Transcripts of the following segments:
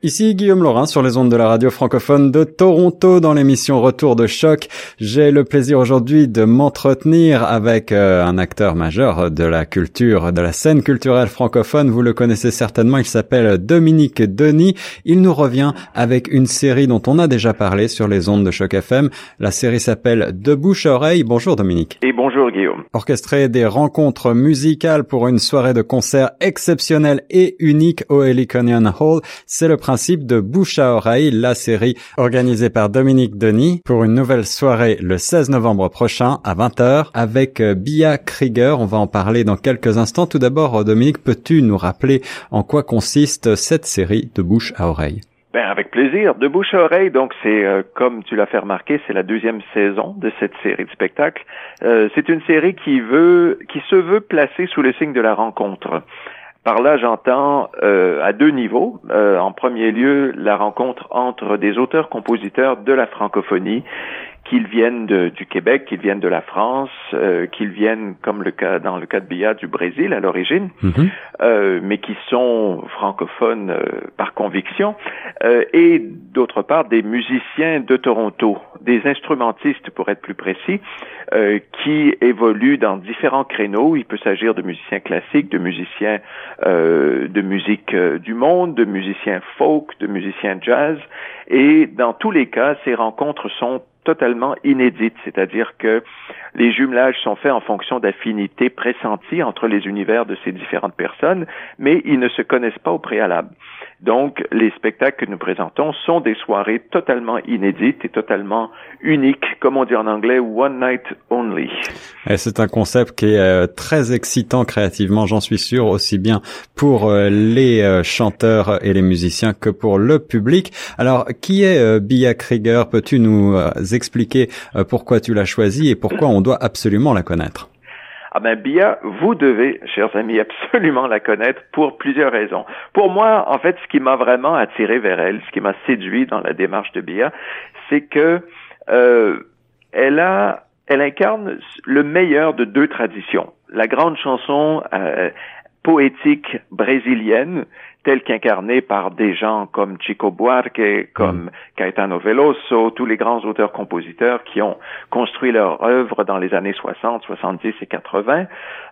Ici Guillaume Laurin sur les ondes de la radio francophone de Toronto dans l'émission Retour de choc. J'ai le plaisir aujourd'hui de m'entretenir avec euh, un acteur majeur de la culture, de la scène culturelle francophone. Vous le connaissez certainement, il s'appelle Dominique Denis. Il nous revient avec une série dont on a déjà parlé sur les ondes de choc FM. La série s'appelle De bouche à oreille. Bonjour Dominique. Et bonjour Guillaume. Orchestré des rencontres musicales pour une soirée de concert exceptionnelle et unique au Heliconian Hall, c'est le principe de Bouche à oreille, la série organisée par Dominique Denis pour une nouvelle soirée le 16 novembre prochain à 20h avec euh, Bia Krieger. On va en parler dans quelques instants. Tout d'abord, Dominique, peux-tu nous rappeler en quoi consiste cette série de Bouche à oreille? Ben, avec plaisir. De bouche à oreille, donc c'est euh, comme tu l'as fait remarquer, c'est la deuxième saison de cette série de spectacles. Euh, c'est une série qui veut, qui se veut placer sous le signe de la rencontre. Par là, j'entends euh, à deux niveaux. Euh, en premier lieu, la rencontre entre des auteurs-compositeurs de la francophonie qu'ils viennent de, du Québec, qu'ils viennent de la France, euh, qu'ils viennent, comme le cas dans le cas de Bia, du Brésil à l'origine, Mhm. euh, mais qui sont francophones euh, par conviction, euh, et d'autre part des musiciens de Toronto, des instrumentistes pour être plus précis, euh, qui évoluent dans différents créneaux. Il peut s'agir de musiciens classiques, de musiciens euh, de musique du monde, de musiciens folk, de musiciens jazz, et dans tous les cas, ces rencontres sont totalement inédites, c'est-à-dire que les jumelages sont faits en fonction d'affinités pressenties entre les univers de ces différentes personnes, mais ils ne se connaissent pas au préalable. Donc, les spectacles que nous présentons sont des soirées totalement inédites et totalement uniques, comme on dit en anglais, one night only. Et c'est un concept qui est euh, très excitant créativement, j'en suis sûr, aussi bien pour euh, les euh, chanteurs et les musiciens que pour le public. Alors, qui est Bia Krieger? Peux-tu nous expliquer pourquoi tu l'as choisie et pourquoi on doit absolument la connaître? Ah ben Bia, vous devez, chers amis, absolument la connaître pour plusieurs raisons. Pour moi, en fait, ce qui m'a vraiment attiré vers elle, ce qui m'a séduit dans la démarche de Bia, c'est que euh, elle a, elle incarne le meilleur de deux traditions. La grande chanson euh, poétique brésilienne, telle qu'incarnée par des gens comme Chico Buarque, comme Caetano Veloso, tous les grands auteurs-compositeurs qui ont construit leur œuvre dans les années 60, 70 et 80,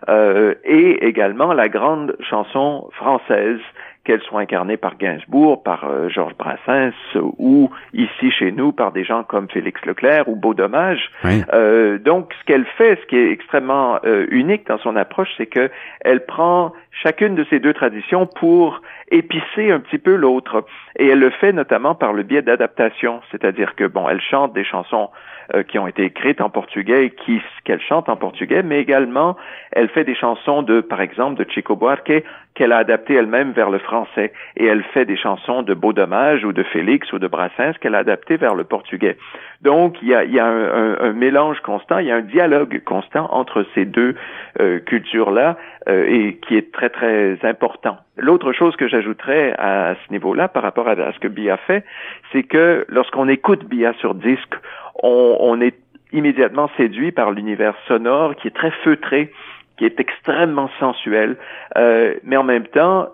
euh, et également la grande chanson française, qu'elle soit incarnée par Gainsbourg, par euh, Georges Brassens, ou ici chez nous par des gens comme Félix Leclerc ou Beau Dommage. Oui. Euh, donc, ce qu'elle fait, ce qui est extrêmement euh, unique dans son approche, c'est que elle prend chacune de ces deux traditions pour épicer un petit peu l'autre. Et elle le fait notamment par le biais d'adaptation, c'est-à-dire que bon, elle chante des chansons euh, qui ont été écrites en portugais et qu'elle chante en portugais, mais également elle fait des chansons de, par exemple, de Chico Buarque qu'elle a adaptées elle-même vers le français, et elle fait des chansons de Beau Dommage ou de Félix ou de Brassens qu'elle a adaptées vers le portugais. Donc il y a, y a un, un- un mélange constant, il y a un dialogue constant entre ces deux euh, cultures-là euh, et qui est très très important. L'autre chose que j'ajouterais à ce niveau-là par rapport à ce que Bia fait, c'est que lorsqu'on écoute Bia sur disque, on, on est immédiatement séduit par l'univers sonore qui est très feutré, qui est extrêmement sensuel, euh, mais en même temps,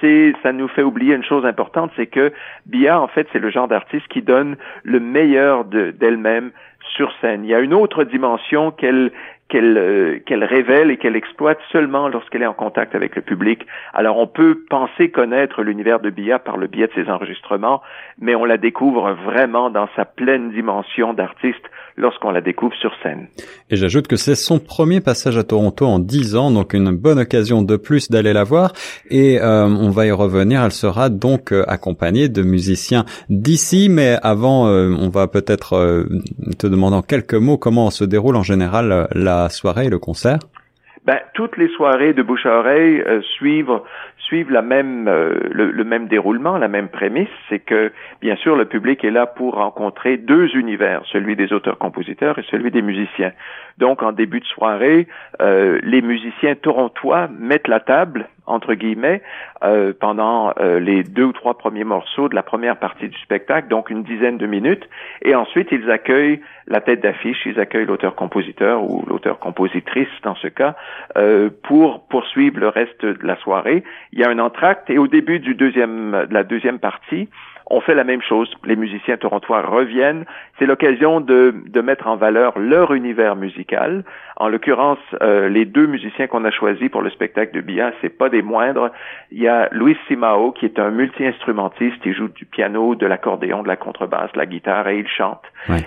c'est ça nous fait oublier une chose importante, c'est que Bia, en fait, c'est le genre d'artiste qui donne le meilleur de- d'elle-même sur scène. Il y a une autre dimension qu'elle qu'elle euh, qu'elle révèle et qu'elle exploite seulement lorsqu'elle est en contact avec le public. Alors on peut penser connaître l'univers de Bia par le biais de ses enregistrements, mais on la découvre vraiment dans sa pleine dimension d'artiste lorsqu'on la découvre sur scène. Et j'ajoute que c'est son premier passage à Toronto en 10 ans, donc une bonne occasion de plus d'aller la voir. Et euh, on va y revenir, elle sera donc euh, accompagnée de musiciens d'ici. Mais avant, euh, on va peut-être euh, te demander en quelques mots comment se déroule en général euh, Ben, toutes les soirées de bouche à oreille euh, suivent suivent la même euh, le, le même déroulement, la même prémisse, c'est que bien sûr le public est là pour rencontrer deux univers, celui des auteurs-compositeurs et celui des musiciens. Donc en début de soirée, euh, les musiciens torontois mettent la table entre guillemets, euh, pendant euh, les deux ou trois premiers morceaux de la première partie du spectacle, donc une dizaine de minutes, et ensuite ils accueillent la tête d'affiche, ils accueillent l'auteur-compositeur ou l'auteur-compositrice dans ce cas, euh, pour poursuivre le reste de la soirée. Il y a un entracte et au début du deuxième, de la deuxième partie, on fait la même chose. Les musiciens torontois reviennent. C'est l'occasion de, de, mettre en valeur leur univers musical. En l'occurrence, euh, les deux musiciens qu'on a choisis pour le spectacle de Bia, c'est pas des moindres. Il y a Luis Simao, qui est un multi-instrumentiste. Il joue du piano, de l'accordéon, de la contrebasse, de la guitare et il chante.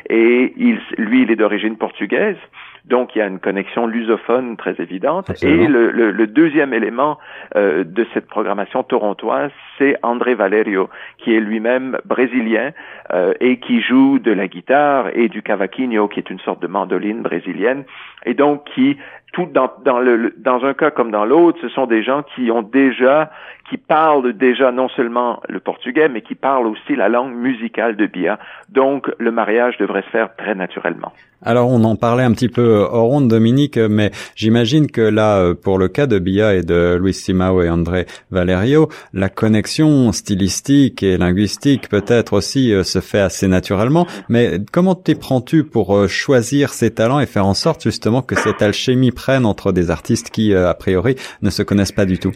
Et il, lui, il est d'origine portugaise. Donc, il y a une connexion lusophone très évidente. Et le, le, deuxième élément euh, de cette programmation torontoise, c'est André Valerio, qui est lui-même brésilien euh, et qui joue de la guitare et du cavaquinho, qui est une sorte de mandoline brésilienne, et donc qui tout dans, dans, le, dans un cas comme dans l'autre, ce sont des gens qui ont déjà, qui parlent déjà non seulement le portugais, mais qui parlent aussi la langue musicale de Bia. Donc, le mariage devrait se faire très naturellement. Alors, on en parlait un petit peu hors ronde, Dominique, mais j'imagine que là, pour le cas de Bia et de Luis Simao et André Valerio, la connexion stylistique et linguistique peut-être aussi euh, se fait assez naturellement. Mais comment t'y prends-tu pour euh, choisir ces talents et faire en sorte justement que cette alchimie prenne entre des artistes qui, euh, a priori, ne se connaissent pas du tout?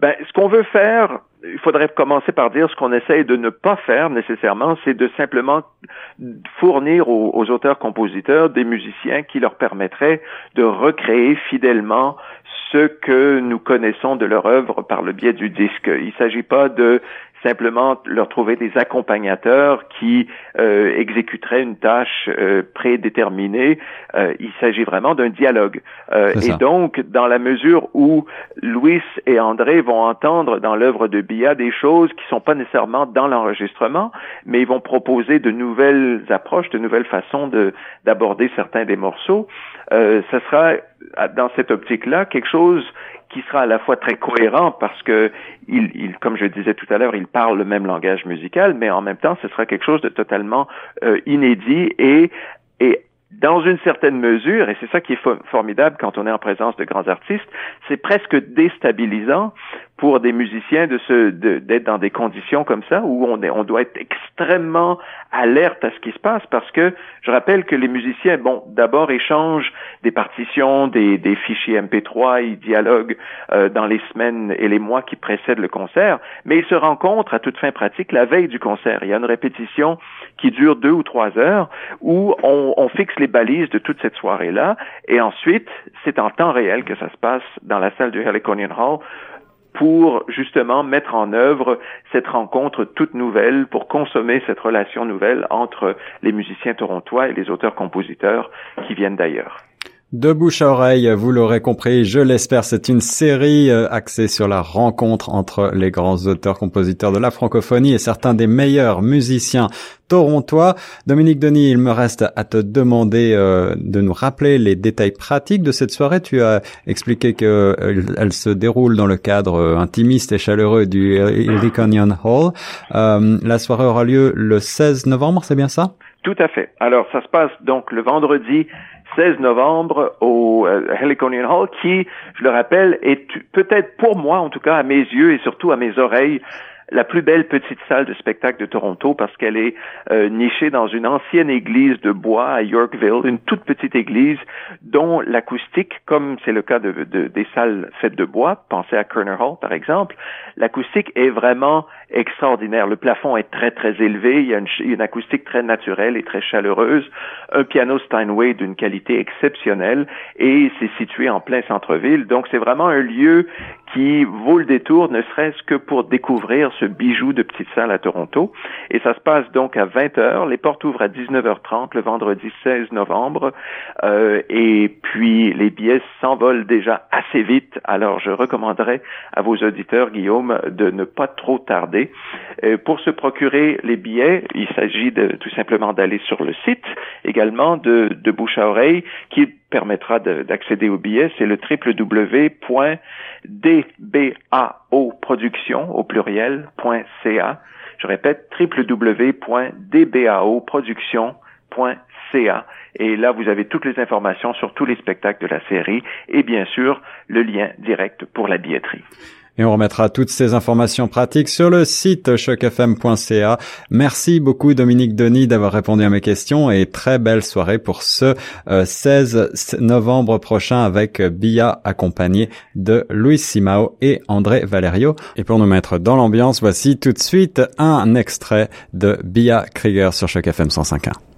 Ben, ce qu'on veut faire, il faudrait commencer par dire ce qu'on essaye de ne pas faire nécessairement, c'est de simplement fournir aux, auteurs-compositeurs des musiciens qui leur permettraient de recréer fidèlement ce que nous connaissons de leur œuvre par le biais du disque. Il ne s'agit pas de simplement leur trouver des accompagnateurs qui euh, exécuteraient une tâche euh, prédéterminée. Euh, il s'agit vraiment d'un dialogue. et donc, dans la mesure où Louis et André vont entendre dans l'œuvre de Bia des choses qui sont pas nécessairement dans l'enregistrement, mais ils vont proposer de nouvelles approches, de nouvelles façons de d'aborder certains des morceaux. ce sera dans cette optique-là quelque chose qui sera à la fois très cohérent parce que il, il, comme je disais tout à l'heure, il parle le même langage musical, mais en même temps, ce sera quelque chose de totalement euh, inédit et, et dans une certaine mesure, et c'est ça qui est formidable quand on est en présence de grands artistes, c'est presque déstabilisant pour des musiciens de se d'être dans des conditions comme ça où on est, on doit être extrêmement alerte à ce qui se passe parce que je rappelle que les musiciens bon d'abord échangent des partitions des, des fichiers MP3 ils dialoguent euh, dans les semaines et les mois qui précèdent le concert mais ils se rencontrent à toute fin pratique la veille du concert. Il y a une répétition qui dure deux ou trois heures où on, on fixe les balises de toute cette soirée là et ensuite c'est en temps réel que ça se passe dans la salle du Heliconian Hall pour justement mettre en œuvre cette rencontre toute nouvelle, pour consommer cette relation nouvelle entre les musiciens torontois et les auteurs-compositeurs qui viennent d'ailleurs. De bouche à oreille, vous l'aurez compris, je l'espère, c'est une série euh, axée sur la rencontre entre les grands auteurs-compositeurs de la francophonie et certains des meilleurs musiciens torontois. Dominique Denis, il me reste à te demander euh, de nous rappeler les détails pratiques de cette soirée. Tu as expliqué qu'elle euh, se déroule dans le cadre intimiste et chaleureux du Onion Hall. la soirée aura lieu le 16 novembre, c'est bien ça? Tout à fait. Alors, ça se passe donc le vendredi 16 novembre au euh, Heliconian Hall, qui, je le rappelle, est peut-être pour moi, en tout cas à mes yeux et surtout à mes oreilles, la plus belle petite salle de spectacle de Toronto parce qu'elle est euh, nichée dans une ancienne église de bois à Yorkville, une toute petite église dont l'acoustique, comme c'est le cas de, des salles faites de bois, pensez à Kerner Hall par exemple, l'acoustique est vraiment extraordinaire. Le plafond est très très élevé, il y a une, une acoustique très naturelle et très chaleureuse, un piano Steinway d'une qualité exceptionnelle et c'est situé en plein centre-ville, donc c'est vraiment un lieu qui vaut le détour, ne serait-ce que pour découvrir ce bijou de petite salle à Toronto. Et ça se passe donc à 20 heures. Les portes ouvrent à 19h30 le vendredi 16 novembre. Euh, et puis les billets s'envolent déjà assez vite. Alors je recommanderais à vos auditeurs, Guillaume, de ne pas trop tarder. Euh, pour se procurer les billets, il s'agit tout simplement d'aller sur le site également de, de bouche à oreille qui permettra d'accéder aux billets, c'est le www.dbaoproduction au pluriel.ca. Je répète, www.dbaoproduction.ca. Et là, vous avez toutes les informations sur tous les spectacles de la série et bien sûr le lien direct pour la billetterie. Et on remettra toutes ces informations pratiques sur le site chocfm.ca. Merci beaucoup Dominique Denis d'avoir répondu à mes questions et très belle soirée pour ce 16 euh, novembre prochain avec Bia accompagné de Luis Simao et André Valerio. Et pour nous mettre dans l'ambiance, voici tout de suite un extrait de Bia Krieger sur Choc FM 105.1.